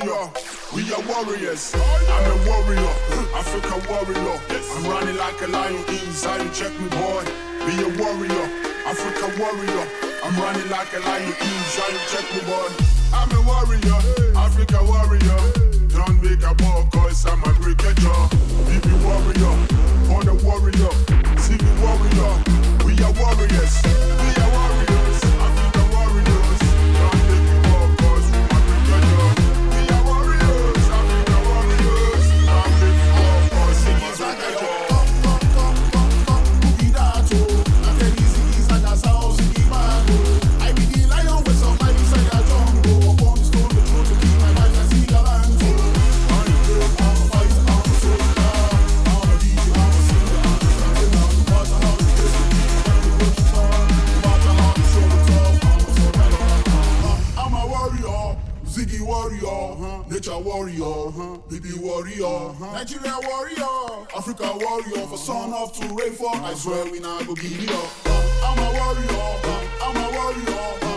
warrior, we are warriors. I'm a warrior, Africa warrior. I'm running like a lion, inside you check me, boy. Be a warrior, Africa warrior. I'm running like a lion, inside you check me, boy. I'm a warrior, Africa warrior. Don't make a ball, cause I'm a great catcher. BP warrior, born a warrior. Ziggy warrior, we are warriors. We are warriors, warrior, uh-huh. Nigeria warrior, Africa warrior, for son of to rain for. I swear we not go give it up. Uh, I'm a warrior, uh, I'm a warrior, uh,